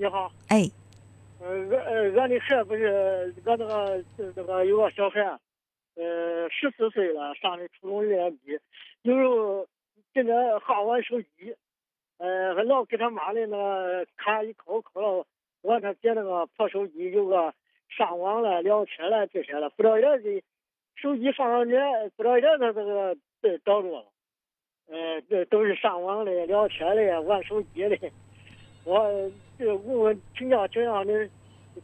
你好，哎，呃，俺呃俺的孩不是俺那个那个有个小孩，呃，十四岁了，上的初中一年级，有时候跟着好玩手机，呃，还老给他妈的那个卡一抠抠了，我让他捡那个破手机，有个上网了、聊天了这些了，不知道一点这手机放上去，不知道一点他这个被找着了，呃，这都是上网的、聊天的、玩手机的。我这问问请教请教你，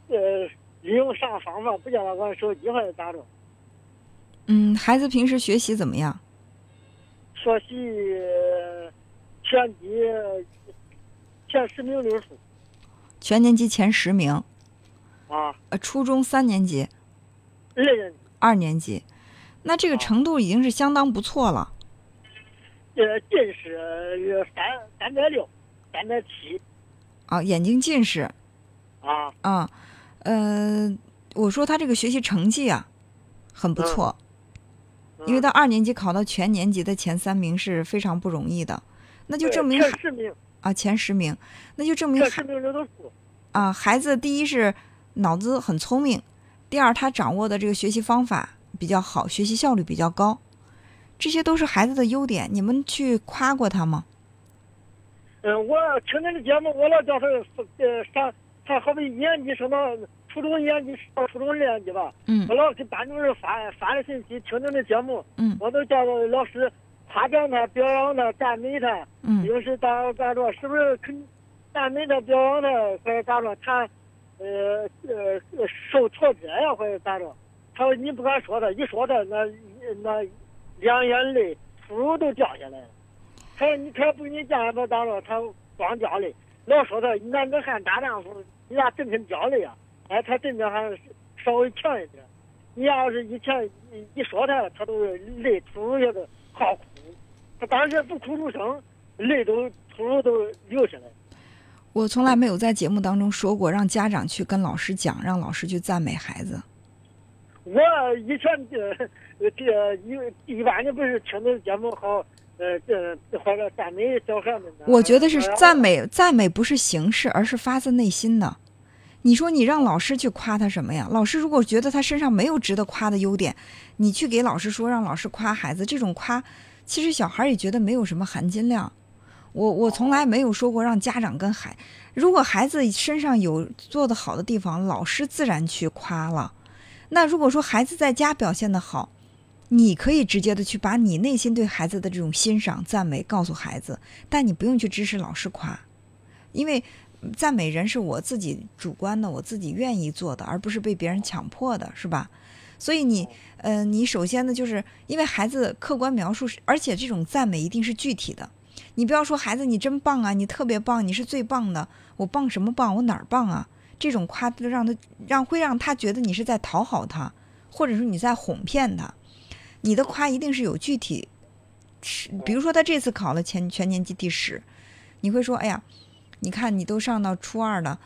呃，利用啥方法不叫他玩手机还是咋着？嗯，孩子平时学习怎么样？学习全级前十名六数全年级前十名，啊，呃，初中三年级、二年级二年级，那这个哦程度已经是相当不错了。呃近视呃三三点六，三点七啊，眼睛近视啊，啊，呃，我说他这个学习成绩啊，很不错，因为嗯他二年级考到全年级的前三名是非常不容易的，那就证明前十名啊前十名，那就证明啊，孩子第一是脑子很聪明，第二他掌握的这个学习方法比较好，学习效率比较高，这些都是孩子的优点。你们去夸过他吗？嗯，我听您的节目，我老叫他呃上，他好比一年级升到初中一年级上初中二年级吧，嗯我老给班主任发发的信息，听您的节目，嗯我都叫老师夸奖他、表扬他、赞美他，嗯有时咋咋着，是不是肯赞美他、表扬他，或者咋着，他呃呃受挫折呀，或者咋着？他说你不敢说他，一说他那那两眼泪、珠珠都掉下来了。他说你可不给你讲不咋了，他光掉泪，老说他男子汉大丈夫，你咋真肯掉泪啊？哎，他真的还稍微强一点。你要是以前一一说他，他都是泪突兀的好哭，他当时不哭出声，泪都突兀都流下来。我从来没有在节目当中说过让家长去跟老师讲，让老师去赞美孩子。我以前这这一一般的不是听的节目好，呃，这或者赞美小孩们呢。我觉得是哎赞。美，赞美不是形式，而是发自内心的。你说你让老师去夸他什么呀？老师如果觉得他身上没有值得夸的优点，你去给老师说，让老师夸孩子，这种夸，其实小孩也觉得没有什么含金量。我我从来没有说过让家长跟孩，如果孩子身上有做得好的地方，老师自然去夸了。那如果说孩子在家表现得好，你可以直接的去把你内心对孩子的这种欣赏、赞美告诉孩子，但你不用去支持老师夸，因为赞美人是我自己主观的，我自己愿意做的，而不是被别人强迫的，是吧？所以你，呃，你首先呢，就是因为孩子客观描述，而且这种赞美一定是具体的，你不要说孩子你真棒啊，你特别棒，你是最棒的，我棒什么棒？我哪儿棒啊？这种夸就让他让会让他觉得你是在讨好他，或者说你在哄骗他。你的夸一定是有具体，比如说他这次考了全全年级第十，你会说，哎呀，你看你都上到初二了，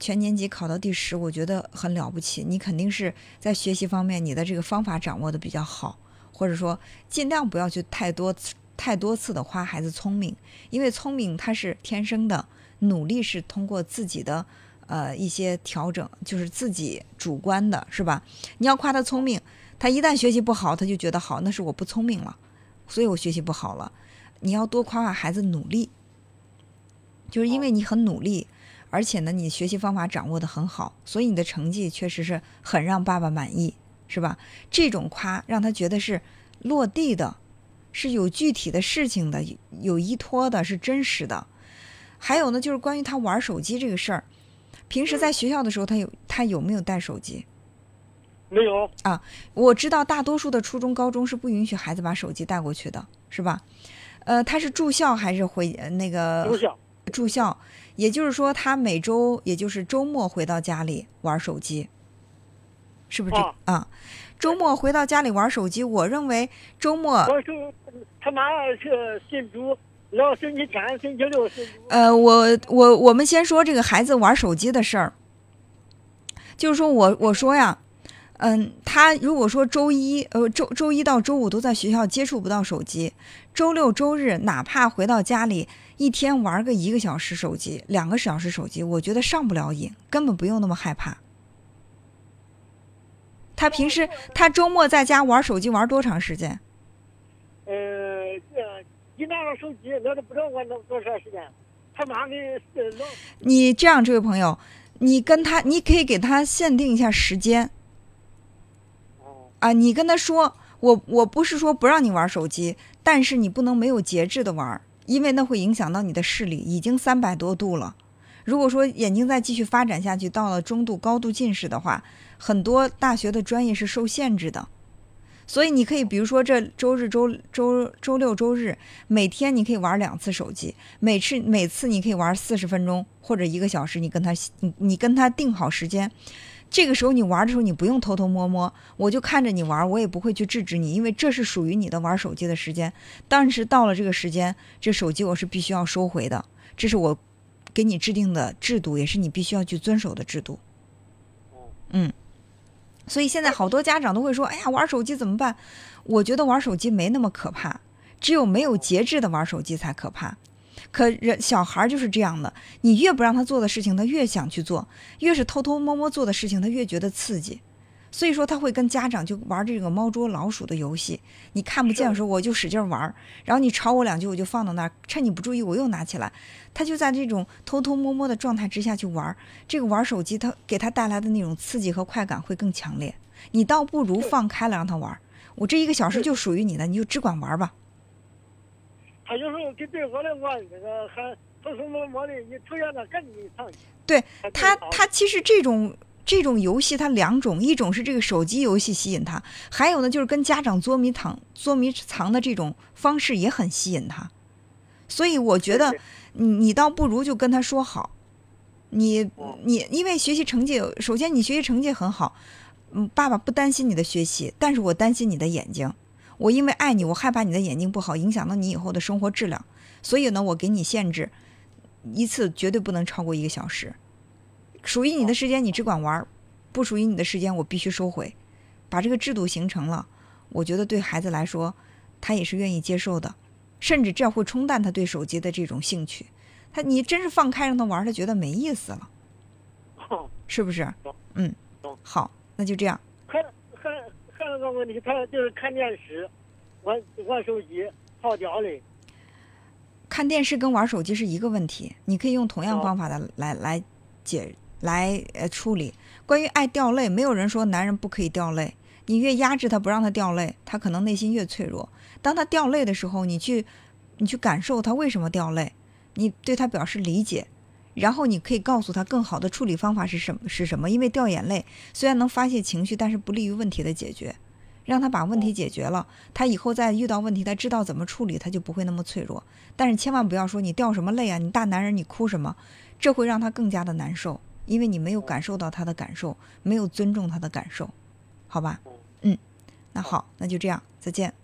全年级考到第十，我觉得很了不起。你肯定是在学习方面你的这个方法掌握的比较好，或者说尽量不要去太多次太多次的夸孩子聪明，因为聪明他是天生的，努力是通过自己的。呃，一些调整就是自己主观的，是吧？你要夸他聪明，他一旦学习不好，他就觉得好，那是我不聪明了，所以我学习不好了。你要多夸夸孩子努力，就是因为你很努力，而且呢，你学习方法掌握的很好，所以你的成绩确实是很让爸爸满意，是吧？这种夸让他觉得是落地的，是有具体的事情的，有依托的，是真实的。还有呢，就是关于他玩手机这个事儿，平时在学校的时候，他有他有没有带手机？没有啊，我知道大多数的初中、高中是不允许孩子把手机带过去的，是吧？呃，他是住校还是回呃那个住校。住校？也就是说，他每周也就是周末回到家里玩手机，是不是这啊啊？周末回到家里玩手机，我认为周末我说他妈是信主，老星期天、星期六信主。呃，我我我们先说这个孩子玩手机的事儿，就是说我我说呀，嗯，他如果说周一呃周周一到周五都在学校接触不到手机，周六周日哪怕回到家里一天玩个一个小时手机、两个小时手机，我觉得上不了瘾，根本不用那么害怕。他平时他周末在家玩手机玩多长时间？呃，这一拿到手机，那都不知道玩多多长时间。他妈的，老你这样，这位朋友，你跟他，你可以给他限定一下时间啊。你跟他说，我我不是说不让你玩手机，但是你不能没有节制的玩，因为那会影响到你的视力。已经三百多度了，如果说眼睛再继续发展下去，到了中度、高度近视的话，很多大学的专业是受限制的。所以你可以，比如说这周日、周周周六、周日，每天你可以玩两次手机，每次每次你可以玩四十分钟或者一个小时。你跟他，你你跟他定好时间，这个时候你玩的时候，你不用偷偷摸摸，我就看着你玩，我也不会去制止你，因为这是属于你的玩手机的时间。但是到了这个时间，这手机我是必须要收回的，这是我给你制定的制度，也是你必须要去遵守的制度。嗯。所以现在好多家长都会说：“哎呀，玩手机怎么办？”我觉得玩手机没那么可怕，只有没有节制的玩手机才可怕。可人小孩就是这样的，你越不让他做的事情，他越想去做；越是偷偷摸摸做的事情，他越觉得刺激。所以说他会跟家长就玩这个猫捉老鼠的游戏，你看不见的时候我就使劲玩，然后你吵我两句我就放到那儿，趁你不注意我又拿起来，他就在这种偷偷摸摸的状态之下去玩。这个玩手机他给他带来的那种刺激和快感会更强烈，你倒不如放开了让他玩，我这一个小时就属于你的，你就只管玩吧。他有时候跟对我来玩那个还偷偷摸摸的，你出现了赶紧给你藏去。对他，他其实这种。这种游戏它两种，一种是这个手机游戏吸引他，还有呢就是跟家长捉迷藏、捉迷藏的这种方式也很吸引他。所以我觉得你你倒不如就跟他说好，你你因为学习成绩，首先你学习成绩很好，嗯，爸爸不担心你的学习，但是我担心你的眼睛，我因为爱你，我害怕你的眼睛不好，影响到你以后的生活质量，所以呢，我给你限制，一次绝对不能超过一个小时。属于你的时间你只管玩，不属于你的时间我必须收回。把这个制度形成了，我觉得对孩子来说，他也是愿意接受的，甚至这样会冲淡他对手机的这种兴趣。他你真是放开让他玩，他觉得没意思了，是不是？嗯，好，那就这样。还有个问题，他就是看电视、玩玩手机，好掉泪。看电视跟玩手机是一个问题，你可以用同样方法的来来解。来呃处理关于爱掉泪，没有人说男人不可以掉泪。你越压制他不让他掉泪，他可能内心越脆弱。当他掉泪的时候，你去你去感受他为什么掉泪，你对他表示理解，然后你可以告诉他更好的处理方法是什么是什么。因为掉眼泪虽然能发泄情绪，但是不利于问题的解决。让他把问题解决了，他以后再遇到问题，他知道怎么处理，他就不会那么脆弱。但是千万不要说你掉什么泪啊，你大男人你哭什么，这会让他更加的难受。因为你没有感受到他的感受，没有尊重他的感受，好吧？嗯，那好，那就这样，再见。